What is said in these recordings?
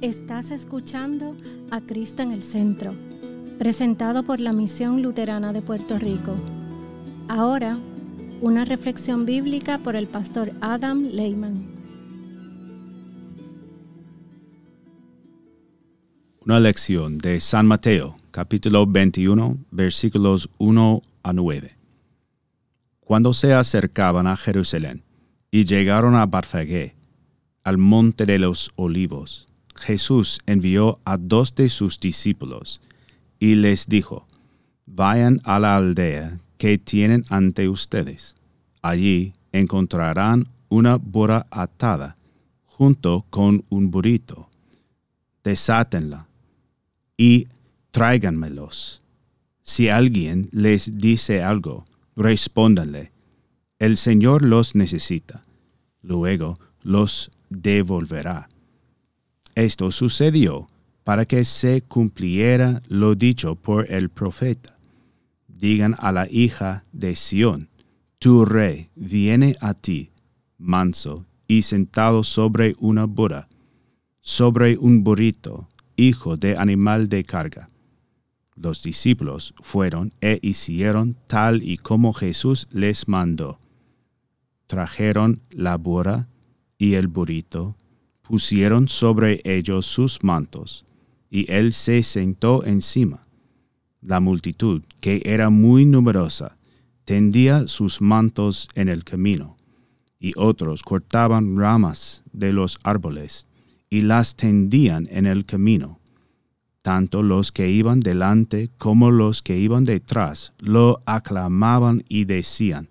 Estás escuchando a Cristo en el Centro, presentado por la Misión Luterana de Puerto Rico. Ahora, una reflexión bíblica por el pastor Adam Lehman. Una lección de San Mateo, capítulo 21, versículos 1 a 9. Cuando se acercaban a Jerusalén y llegaron a Barfagé, al monte de los olivos, Jesús envió a dos de sus discípulos y les dijo, Vayan a la aldea que tienen ante ustedes. Allí encontrarán una burra atada junto con un burrito. Desátenla y tráiganmelos. Si alguien les dice algo, respóndanle, el Señor los necesita. Luego los devolverá esto sucedió para que se cumpliera lo dicho por el profeta. Digan a la hija de Sión, tu rey viene a ti, manso y sentado sobre una burra, sobre un burrito, hijo de animal de carga. Los discípulos fueron e hicieron tal y como Jesús les mandó. Trajeron la burra y el burrito pusieron sobre ellos sus mantos, y él se sentó encima. La multitud, que era muy numerosa, tendía sus mantos en el camino, y otros cortaban ramas de los árboles, y las tendían en el camino. Tanto los que iban delante como los que iban detrás lo aclamaban y decían,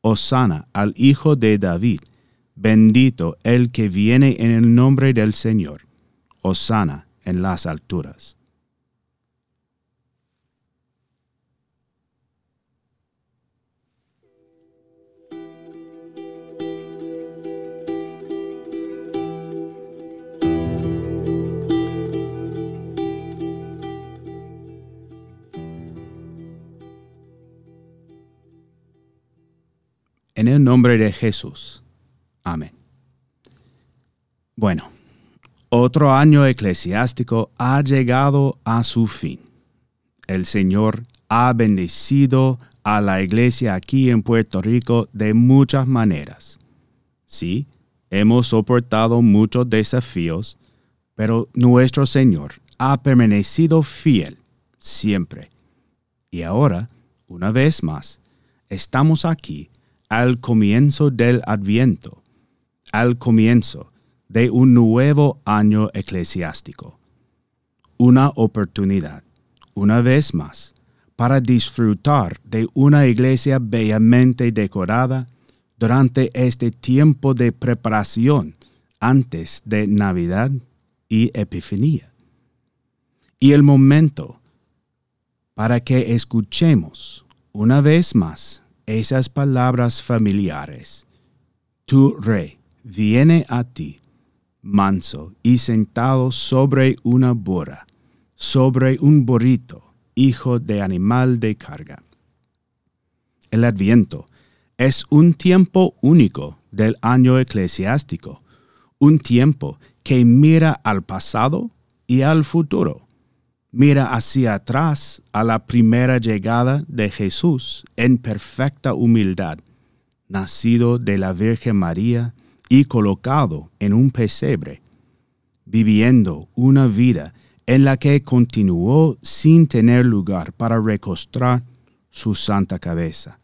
Osana al Hijo de David, Bendito el que viene en el nombre del Señor. Osana en las alturas. En el nombre de Jesús Amén. Bueno, otro año eclesiástico ha llegado a su fin. El Señor ha bendecido a la iglesia aquí en Puerto Rico de muchas maneras. Sí, hemos soportado muchos desafíos, pero nuestro Señor ha permanecido fiel siempre. Y ahora, una vez más, estamos aquí al comienzo del adviento al comienzo de un nuevo año eclesiástico. Una oportunidad, una vez más, para disfrutar de una iglesia bellamente decorada durante este tiempo de preparación antes de Navidad y Epifanía. Y el momento para que escuchemos una vez más esas palabras familiares. Tu rey viene a ti, manso y sentado sobre una burra, sobre un burrito, hijo de animal de carga. El adviento es un tiempo único del año eclesiástico, un tiempo que mira al pasado y al futuro. Mira hacia atrás a la primera llegada de Jesús en perfecta humildad, nacido de la Virgen María y colocado en un pesebre, viviendo una vida en la que continuó sin tener lugar para recostrar su santa cabeza,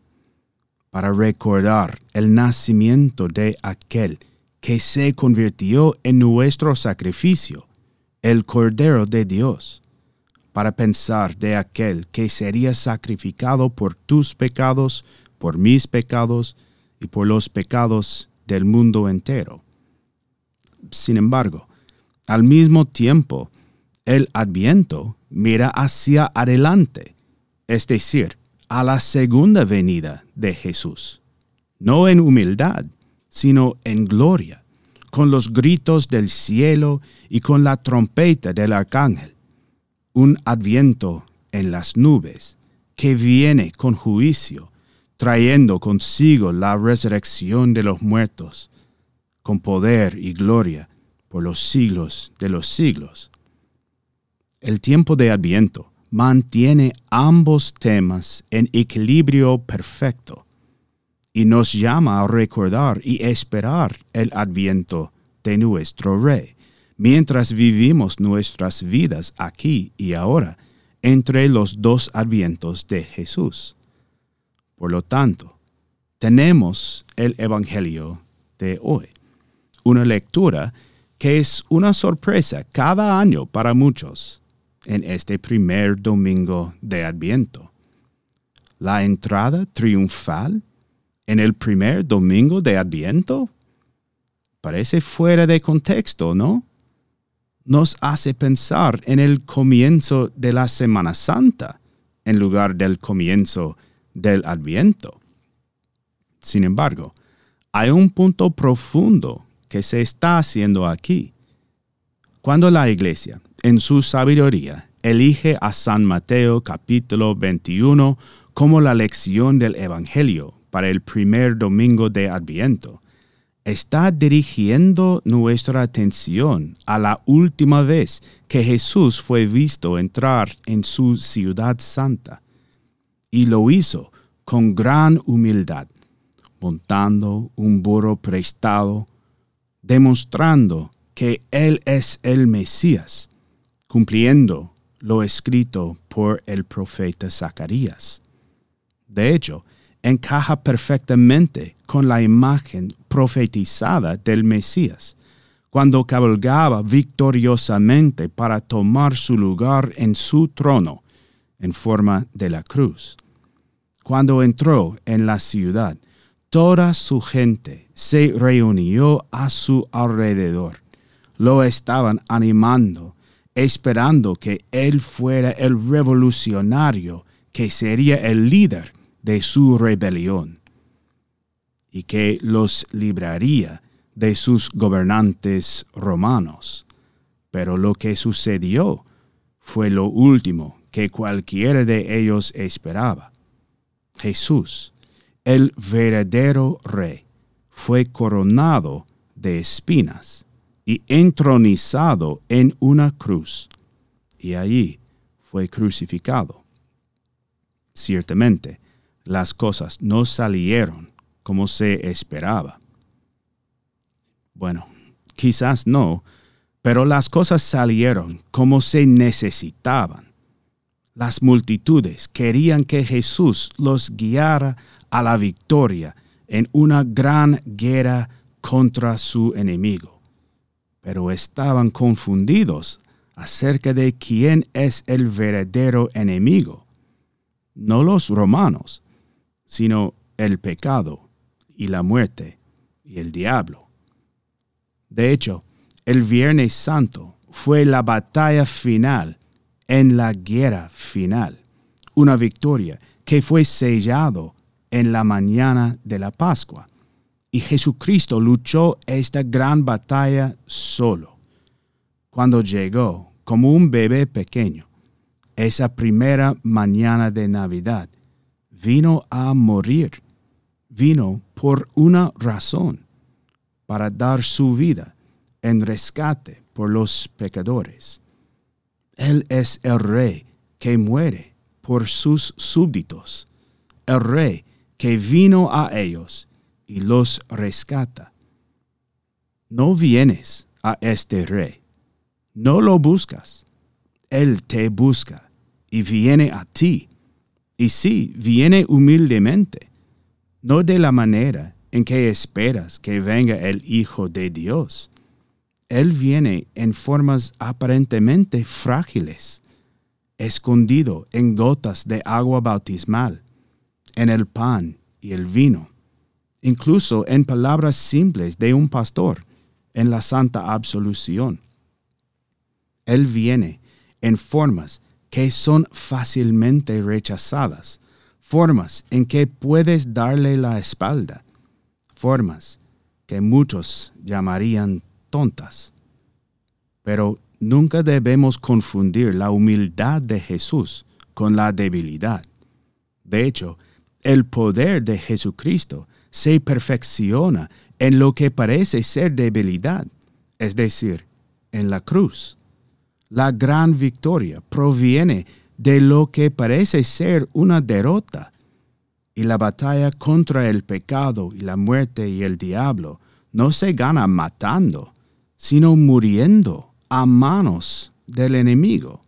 para recordar el nacimiento de aquel que se convirtió en nuestro sacrificio, el Cordero de Dios, para pensar de aquel que sería sacrificado por tus pecados, por mis pecados y por los pecados del mundo entero. Sin embargo, al mismo tiempo, el adviento mira hacia adelante, es decir, a la segunda venida de Jesús, no en humildad, sino en gloria, con los gritos del cielo y con la trompeta del arcángel, un adviento en las nubes que viene con juicio trayendo consigo la resurrección de los muertos, con poder y gloria por los siglos de los siglos. El tiempo de Adviento mantiene ambos temas en equilibrio perfecto y nos llama a recordar y esperar el adviento de nuestro Rey, mientras vivimos nuestras vidas aquí y ahora entre los dos advientos de Jesús. Por lo tanto, tenemos el Evangelio de hoy, una lectura que es una sorpresa cada año para muchos en este primer domingo de Adviento. La entrada triunfal en el primer domingo de Adviento parece fuera de contexto, ¿no? Nos hace pensar en el comienzo de la Semana Santa en lugar del comienzo del Adviento. Sin embargo, hay un punto profundo que se está haciendo aquí. Cuando la iglesia, en su sabiduría, elige a San Mateo capítulo 21 como la lección del Evangelio para el primer domingo de Adviento, está dirigiendo nuestra atención a la última vez que Jesús fue visto entrar en su ciudad santa. Y lo hizo con gran humildad, montando un burro prestado, demostrando que Él es el Mesías, cumpliendo lo escrito por el profeta Zacarías. De hecho, encaja perfectamente con la imagen profetizada del Mesías, cuando cabalgaba victoriosamente para tomar su lugar en su trono en forma de la cruz. Cuando entró en la ciudad, toda su gente se reunió a su alrededor. Lo estaban animando, esperando que él fuera el revolucionario que sería el líder de su rebelión y que los libraría de sus gobernantes romanos. Pero lo que sucedió fue lo último que cualquiera de ellos esperaba. Jesús, el verdadero rey, fue coronado de espinas y entronizado en una cruz, y allí fue crucificado. Ciertamente, las cosas no salieron como se esperaba. Bueno, quizás no, pero las cosas salieron como se necesitaban. Las multitudes querían que Jesús los guiara a la victoria en una gran guerra contra su enemigo, pero estaban confundidos acerca de quién es el verdadero enemigo. No los romanos, sino el pecado y la muerte y el diablo. De hecho, el Viernes Santo fue la batalla final en la guerra final, una victoria que fue sellado en la mañana de la Pascua. Y Jesucristo luchó esta gran batalla solo. Cuando llegó como un bebé pequeño, esa primera mañana de Navidad, vino a morir. Vino por una razón, para dar su vida en rescate por los pecadores. Él es el rey que muere por sus súbditos, el rey que vino a ellos y los rescata. No vienes a este rey, no lo buscas, él te busca y viene a ti y sí, viene humildemente, no de la manera en que esperas que venga el Hijo de Dios. Él viene en formas aparentemente frágiles, escondido en gotas de agua bautismal, en el pan y el vino, incluso en palabras simples de un pastor en la santa absolución. Él viene en formas que son fácilmente rechazadas, formas en que puedes darle la espalda, formas que muchos llamarían tontas. Pero nunca debemos confundir la humildad de Jesús con la debilidad. De hecho, el poder de Jesucristo se perfecciona en lo que parece ser debilidad, es decir, en la cruz. La gran victoria proviene de lo que parece ser una derrota, y la batalla contra el pecado y la muerte y el diablo no se gana matando, sino muriendo a manos del enemigo.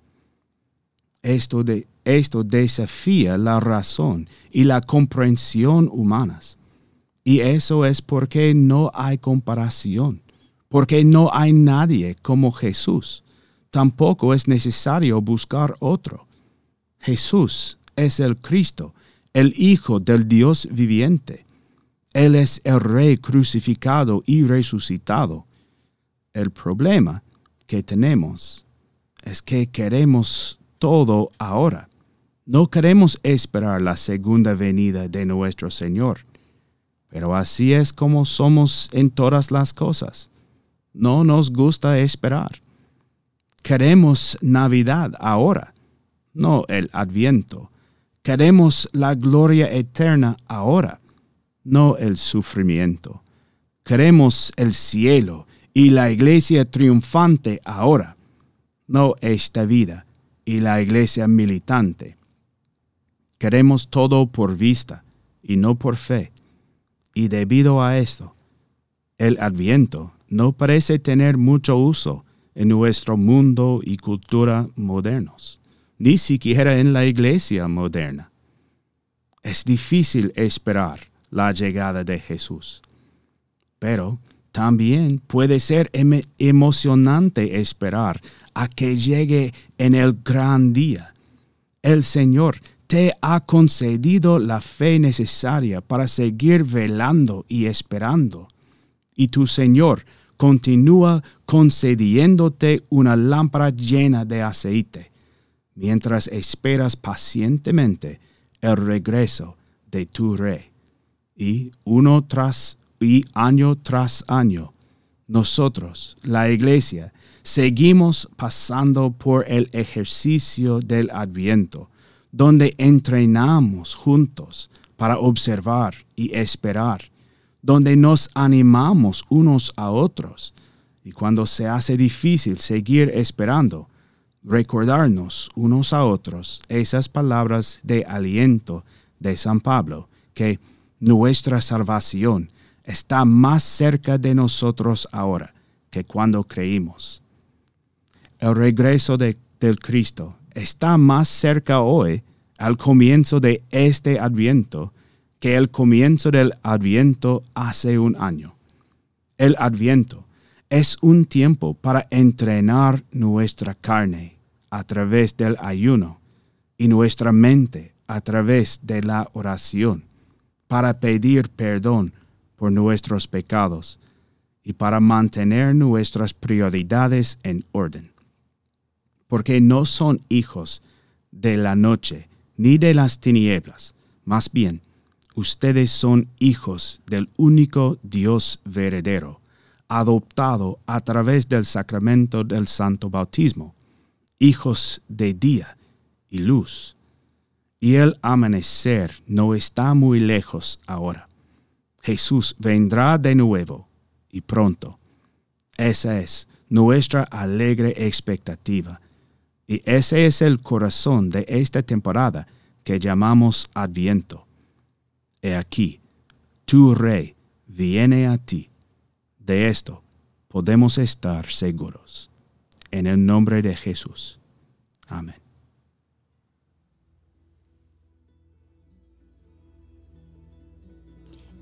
Esto, de, esto desafía la razón y la comprensión humanas. Y eso es porque no hay comparación, porque no hay nadie como Jesús. Tampoco es necesario buscar otro. Jesús es el Cristo, el Hijo del Dios viviente. Él es el Rey crucificado y resucitado. El problema que tenemos es que queremos todo ahora. No queremos esperar la segunda venida de nuestro Señor. Pero así es como somos en todas las cosas. No nos gusta esperar. Queremos Navidad ahora, no el Adviento. Queremos la gloria eterna ahora, no el sufrimiento. Queremos el cielo y la iglesia triunfante ahora, no esta vida y la iglesia militante. Queremos todo por vista y no por fe. Y debido a esto, el adviento no parece tener mucho uso en nuestro mundo y cultura modernos, ni siquiera en la iglesia moderna. Es difícil esperar la llegada de Jesús, pero también puede ser emocionante esperar a que llegue en el gran día. El Señor te ha concedido la fe necesaria para seguir velando y esperando. Y tu Señor continúa concediéndote una lámpara llena de aceite, mientras esperas pacientemente el regreso de tu Rey. Y uno tras y año tras año, nosotros, la Iglesia, seguimos pasando por el ejercicio del adviento, donde entrenamos juntos para observar y esperar, donde nos animamos unos a otros, y cuando se hace difícil seguir esperando, recordarnos unos a otros esas palabras de aliento de San Pablo, que nuestra salvación está más cerca de nosotros ahora que cuando creímos el regreso de, del Cristo está más cerca hoy al comienzo de este adviento que el comienzo del adviento hace un año. El adviento es un tiempo para entrenar nuestra carne a través del ayuno y nuestra mente a través de la oración, para pedir perdón por nuestros pecados y para mantener nuestras prioridades en orden porque no son hijos de la noche ni de las tinieblas. Más bien, ustedes son hijos del único Dios verdadero, adoptado a través del sacramento del santo bautismo, hijos de día y luz. Y el amanecer no está muy lejos ahora. Jesús vendrá de nuevo y pronto. Esa es nuestra alegre expectativa y ese es el corazón de esta temporada que llamamos Adviento. He aquí, tu Rey viene a ti. De esto podemos estar seguros. En el nombre de Jesús. Amén.